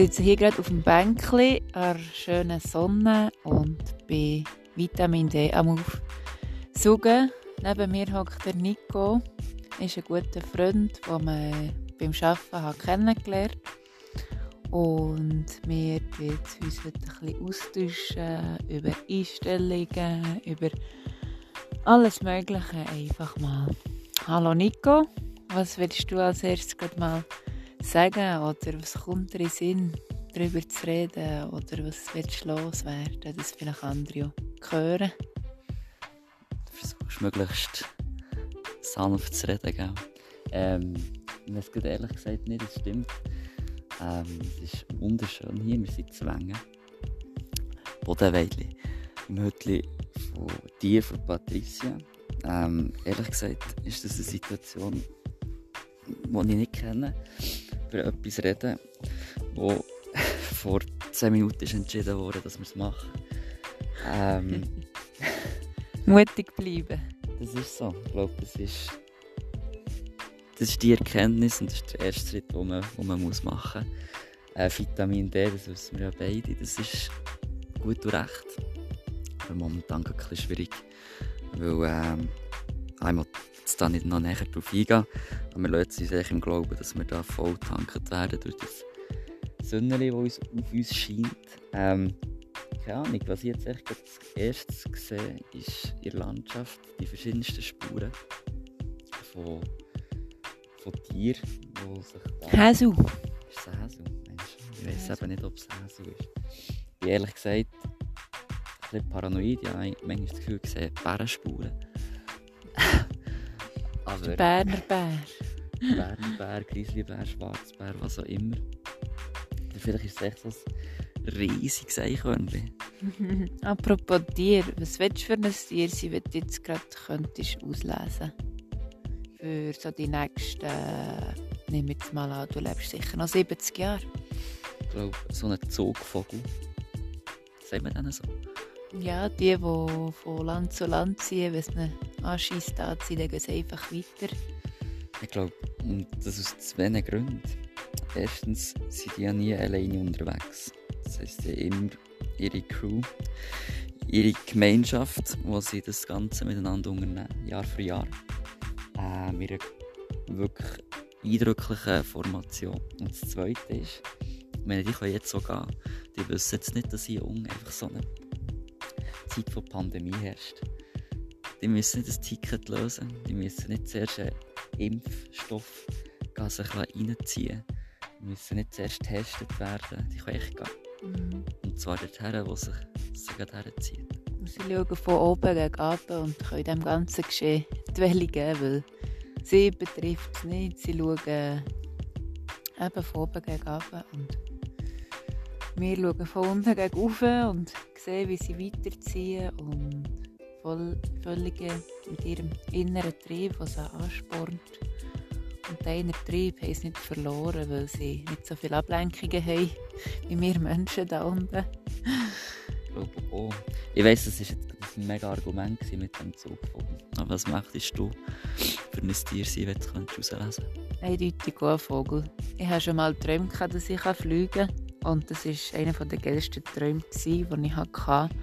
sitze hier gerade auf dem Bänkchen an schönen Sonne und bin Vitamin D am Aufsuchen. Neben mir hockt der Nico, ist ein guter Freund, den man beim Arbeiten kennengelernt hat. Und wir werden uns heute ein bisschen austauschen über Einstellungen, über alles Mögliche einfach mal. Hallo Nico, was willst du als erstes mal sagen oder was kommt dir in Sinn, darüber zu reden oder was willst du loswerden, dass vielleicht andere hören? Du versuchst möglichst sanft zu reden, gell? Ähm, ich weiß ehrlich gesagt nicht, das stimmt. Ähm, es ist wunderschön hier, wir sind Zwänge. Bodenweidli. Im Hütli von dir, von Patricia. Ähm, ehrlich gesagt ist das eine Situation, die ich nicht kenne über etwas reden, wo vor 10 Minuten ist entschieden wurde, dass wir es machen. Ähm, Mutig bleiben. Das ist so. Ich glaube, das ist, das ist die Erkenntnis und das ist der erste Schritt, den man, den man muss machen muss. Äh, Vitamin D, das wissen wir ja beide, das ist gut und recht. Aber momentan ein bisschen schwierig, weil ähm, einmal jetzt da nicht noch näher drauf eingehen. Aber wir lassen uns eigentlich im Glauben, dass wir da voll tanket werden durch das Sonnenlicht, das uns auf uns scheint. Ähm, keine Ahnung, was ich jetzt echt als erstes sehe, ist in der Landschaft die verschiedensten Spuren von, von Tieren, die sich da... Häsu. Ist es Häsu? Ich weiß eben nicht, ob es Häsu ist. Ich bin ehrlich gesagt ein bisschen paranoid. Ich habe manchmal das Gefühl, ich sehe Bärenspuren. Aber Berner Bär. Berner Bär, Grizzlybär, Schwarzbär, was auch immer. Vielleicht ist es echt ein riesiges Eichhörnchen. Apropos Tier, was willst du für ein Tier sein, wenn du jetzt gerade könntest auslesen Für so die nächsten, äh, nehmen wir jetzt mal an, du lebst sicher noch 70 Jahre. Ich glaube, so ein Zugvogel. Sagt man denen so? Ja, die, die von Land zu Land ziehen, wenn es einen anschießt, da ziehen, dann gehen sie einfach weiter. Ich glaube, und das aus zwei Gründen. Erstens sind die ja nie alleine unterwegs. Das heisst, sie haben immer ihre Crew, ihre Gemeinschaft, wo sie das Ganze miteinander unternehmen, Jahr für Jahr. Äh, mit wirklich eindrücklichen Formation. Und das Zweite ist, ich meine, die können jetzt so gehen. Die wissen jetzt nicht, dass hier unten einfach so eine Zeit von Pandemie herrscht. Die müssen nicht das Ticket lösen, die müssen nicht zuerst einen Impfstoff sich reinziehen. Die müssen nicht zuerst getestet werden, die können echt gehen. Mhm. Und zwar dorthin, wo sich sie gerade herzieht. Sie schauen von oben gegen unten und können dem ganzen Geschehen die Welle geben, weil sie betrifft es nicht. Sie schauen eben von oben gegen unten und wir schauen von unten gegen oben und sehen, wie sie weiterziehen und voll, völlig mit ihrem inneren Trieb, was sie anspornt. Und der innere Trieb haben sie nicht verloren, weil sie nicht so viele Ablenkungen haben wie wir Menschen da unten. Ich glaube auch. Ich weiss, das war ein mega Argument mit dem Zugvogel. Aber was möchtest du für ein Tier sein, wenn du herauslesen kannst? Eindeutig ein Vogel. Ich habe schon mal geträumt, dass ich fliegen kann. Und das war einer der geilsten Träume, die ich hatte.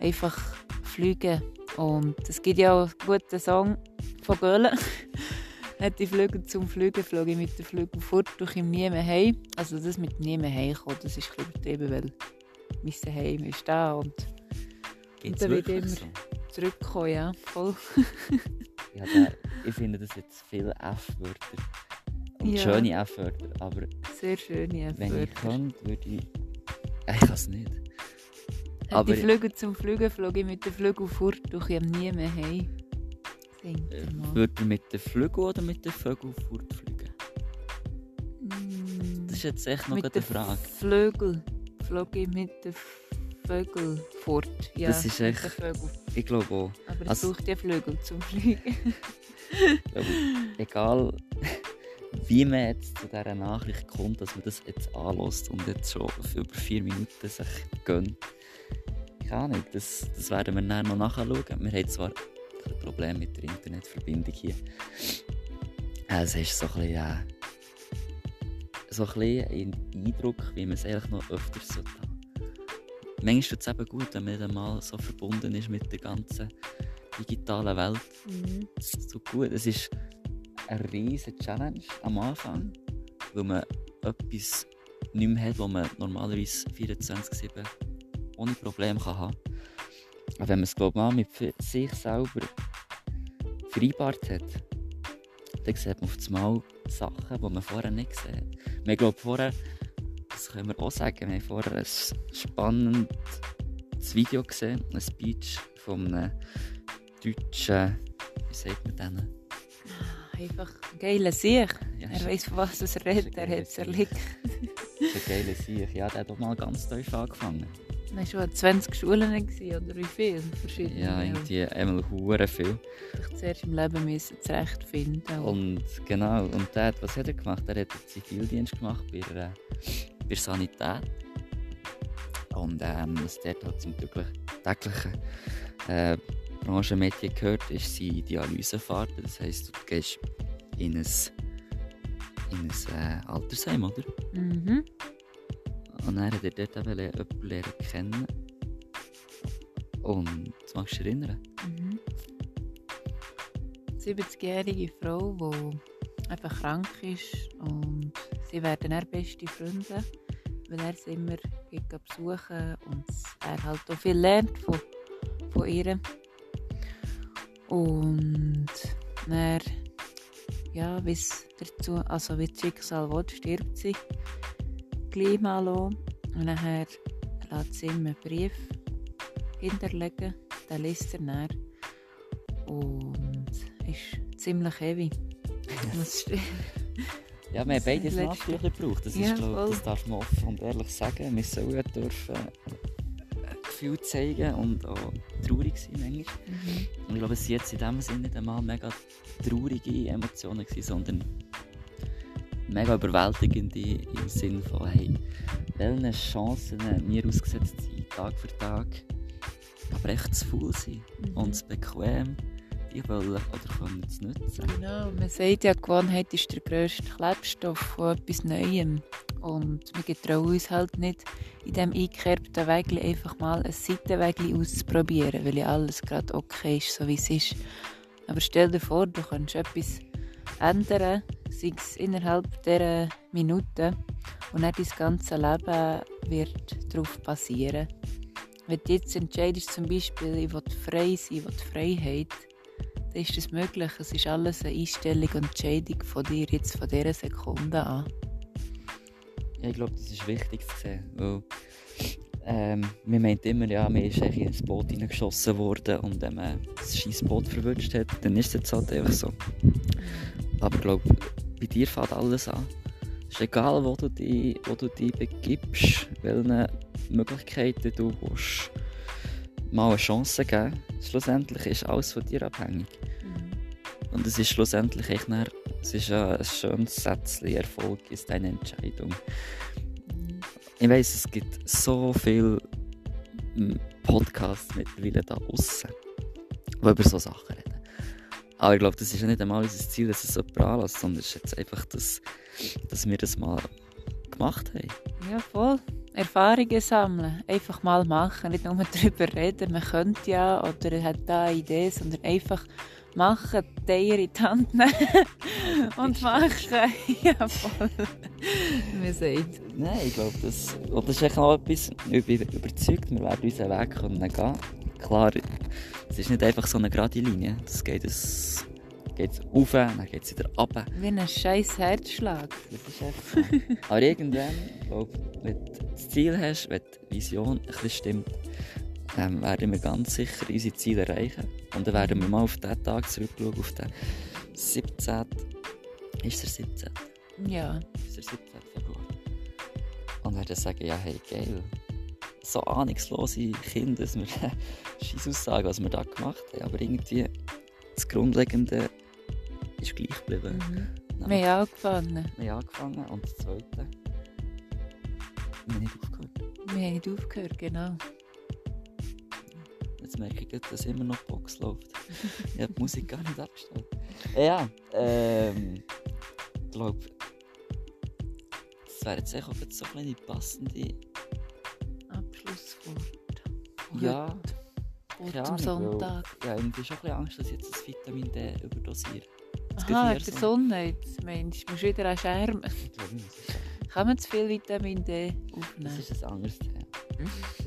Einfach fliegen. Und es gibt ja auch einen guten Song von Göhlen. Hat die Flüge zum Fliegen, flog ich mit den Flügen fort, durch ihm nie mehr heim. Also das mit nie mehr heimkommen, das ist übertrieben, weil mein Heim ist da und, und dann wird immer so? zurückkommen, ja, voll. ja, der, ich finde das jetzt viele F-Wörter und ja. schöne F-Wörter, aber sehr schöne F-Wörter. Wenn ich könnte, würde ich... Ich kann es nicht. Hat aber die Flüge zum Fliegen flog ich mit den Flügeln fort, durch ich nie mehr heim. Äh, Würde mit den Flügeln oder mit den Vögeln fortfliegen? Mm, das ist jetzt echt noch eine Frage. Flügel flog ich mit den Vögeln fort. Ja, das ist echt... Ich glaube auch. Aber es also, braucht ja Flügel zum Fliegen. egal wie man jetzt zu dieser Nachricht kommt, dass man das jetzt anlässt und jetzt schon für über vier Minuten sich gönnt. Keine Ahnung, das, das werden wir dann noch nachschauen. Wir haben zwar ein Problem mit der Internetverbindung hier. Es ist so ein bisschen, äh, so ein bisschen Eindruck, wie man es eigentlich noch öfters sollte haben. Manchmal tut es eben gut, wenn man nicht einmal so verbunden ist mit der ganzen digitalen Welt. Mhm. Es tut gut. Es ist eine riesige Challenge am Anfang, weil man etwas nicht mehr hat, was man normalerweise 24-7 ohne Probleme kann haben kann. Aber wenn man es glaub, mal mit sich selber vereinbart hat, dann sieht man auf einmal Sachen, die man vorher nicht gesehen hat. Wir glauben vorher, das können wir auch sagen, wir haben vorher ein spannendes Video gesehen, ein Speech von einem deutschen, wie sagt man denen? Einfach ein geiler Sieg. Ja, Er weiß, von was er redet, er hat es erlebt. ein geiler Sieg. Ja, der hat auch mal ganz tief angefangen. Er war schon an 20 Schulen gewesen, oder wie viel? Verschiedene. Ja, irgendwie einmal hure viel. sich zuerst im Leben müssen zurechtfinden. Und genau, und der, was hat er gemacht? Er hat den Zivildienst gemacht bei der, bei der Sanität. Und ähm, was dort halt zum täglichen, täglichen äh, Branchenmedien gehört, ist die Dialysefahrt. Das heisst, du gehst in ein, in ein äh, Altersheim, oder? Mhm. Und dann hat er dort eben jemanden lernen kennen. Und das magst du dich erinnern? Mhm. 70-jährige Frau, die einfach krank ist und sie werden dann beste Freunde, weil er sie immer geht besuchen und er halt auch viel lernt von, von ihr. Und dann, ja, wie es dazu, also wie das Schicksal will, stirbt sie gleich mal an. und nachher lässt sie ihm einen Brief hinterlegen, den liest er dann und ist ziemlich heavy. Ja, wir haben beides Nachbücher gebraucht. Das, Ja, ist, glaub, das darf man offen und ehrlich sagen. Wir sollen dürfen Gefühl zeigen und auch traurig sein manchmal. Mhm. Und ich glaube, es waren jetzt in dem Sinne nicht einmal mega traurige Emotionen, gewesen, sondern mega überwältigende im Sinne von, hey, welche Chancen wir ausgesetzt sind, Tag für Tag. Aber echt zu faul sein Mhm. und zu bequem, die wollen oder können zu nutzen. Genau, man sagt ja, Gewohnheit ist der grösste Klebstoff von etwas Neuem. Und wir getrauen uns halt nicht, in diesem eingekerbten Wägli einfach mal ein Seitenwägli auszuprobieren, weil ja alles gerade okay ist, so wie es ist. Aber stell dir vor, du kannst etwas ändern, sei es innerhalb dieser Minuten, und dann dein ganze Leben wird darauf basieren. Wenn du jetzt entscheidest, zum Beispiel, ich will frei sein, ich will Freiheit, dann ist das möglich. Es ist alles eine Einstellung und Entscheidung von dir jetzt von dieser Sekunde an. Ja, ich glaube, das ist wichtig zu sehen, weil ähm, man meint immer, ja, man ist eigentlich ins Boot hineingeschossen worden und wenn man das scheiß Boot verwünscht hat, dann ist es jetzt halt einfach so. Aber ich glaube, bei dir fängt alles an. Es ist egal, wo du dich, wo du dich begibst, welche Möglichkeiten du willst, mal eine Chance geben. Schlussendlich ist alles von dir abhängig. Und es ist schlussendlich echt es ist ja ein schönes Sätzchen, Erfolg ist eine Entscheidung. Ich weiss, es gibt so viele mm, Podcasts mittlerweile da draussen, die über so Sachen reden. Aber ich glaube, das ist ja nicht einmal unser Ziel, dass es jemand anlässt, sondern es ist jetzt einfach, dass, dass wir das mal gemacht haben. Ja, voll. Erfahrungen sammeln. Einfach mal machen. Nicht nur darüber reden, man könnte ja oder hat da eine Idee, sondern einfach machen, die Eier in die Hand nehmen und machen. ja, voll. Man sagt. Nein, ich glaube, das, das ist echt noch etwas, ich bin überzeugt, wir werden unseren Weg können gehen. Klar, es ist nicht einfach so eine gerade Linie. Das geht es geht's rauf, dann geht es wieder runter. Wie ein scheiß Herzschlag. Das ist einfach so. Aber irgendwann, glaub, wenn du das Ziel hast, wenn die Vision ein bisschen stimmt, ähm, werden wir ganz sicher unsere Ziele erreichen. Und dann werden wir mal auf diesen Tag zurückschauen, auf den 17. Ist der 17? Ja. Ist der 17. Februar? Und werden sagen, ja, hey, geil. So ahnungslose Kinder, dass wir scheiß Aussagen, was wir da gemacht haben. Aber irgendwie, das Grundlegende ist gleich geblieben. Mhm. Wir haben angefangen. Wir haben angefangen und das zweite. Wir haben nicht aufgehört. Wir haben nicht aufgehört, genau. Jetzt merke ich, dass immer noch Box läuft. ich habe die Musik gar nicht abgestellt. Ja, ähm, ich glaube, das wäre jetzt auch so eine passende Abschlusswort. Ja, keine zum weil- Sonntag. Ja, irgendwie schon ein bisschen Angst, dass ich jetzt das Vitamin D überdosiere. Es geht Aha, wegen der so- Sonne. Jetzt meinst du, musst wieder an. Ich das ist- Kann man zu viel Vitamin D Das aufnehmen? ist ein anderes Thema.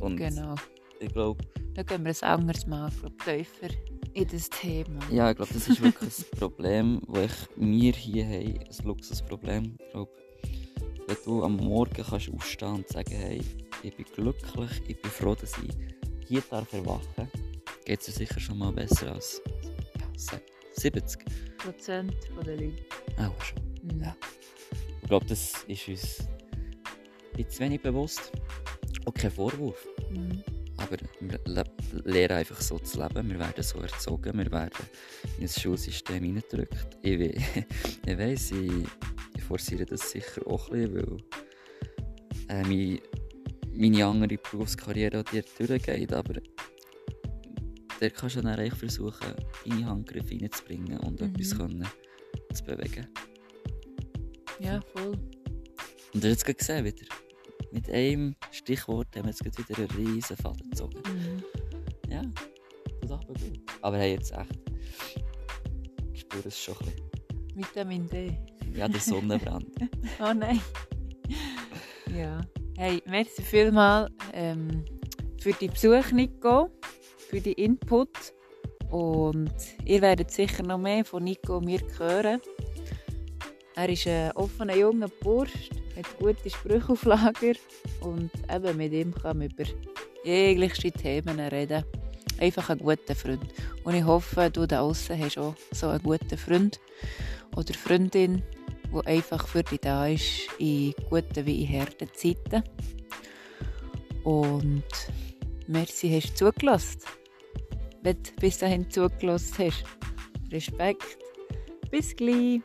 Und Genau. ich glaube, Dann gehen wir ein anderes Mal glaub, tiefer in das Thema. ja, ich glaube, das ist wirklich ein Problem, das wir hier haben. Ein Luxusproblem. Ich glaube, wenn du am Morgen kannst aufstehen und sagen, hey, ich bin glücklich, ich bin froh, dass ich hier darf erwachen geht es dir sicher schon mal besser als ja, sag, 70. Prozent der Leute. Auch schon. Mhm. Ja. Ich glaube, das ist uns bisschen wenig bewusst. Auch kein Vorwurf. Mhm. Aber wir le lernen einfach so zu leben. Wir werden so erzogen. Wir werden in das Schulsystem hineingedrückt. Ich, we ich weiss, ich, ich forciere das sicher auch ein bisschen, weil äh, meine, meine andere Berufskarriere dort durchgeht. Aber dort kannst du dann eigentlich versuchen, deine Handgriffe reinzubringen und Mhm. etwas können zu bewegen. Ja, voll. Und hast du jetzt gerade gesehen wieder. Mit einem Stichwort haben wir jetzt wieder einen riesen Faden gezogen. Mhm. Ja, das ist aber gut. Aber hey, jetzt echt. Ich spüre es schon ein bisschen. Vitamin D. Ja, der Sonnenbrand. Oh nein. ja. Hey, merci vielmals ähm, für die Besuch, Nico, für die Input. Und ihr werdet sicher noch mehr von Nico und mir hören. Er ist ein offener junger Bursch, hat gute Sprüche auf Lager und eben mit ihm kann man über jegliche Themen reden. Einfach ein guter Freund. Und ich hoffe, du da außen hast auch so einen guten Freund oder Freundin, die einfach für dich da ist, in guten wie in harten Zeiten. Und merci, hast du zugelassen. Wenn du bis dahin zugelassen hast. Respekt. Bis gleich.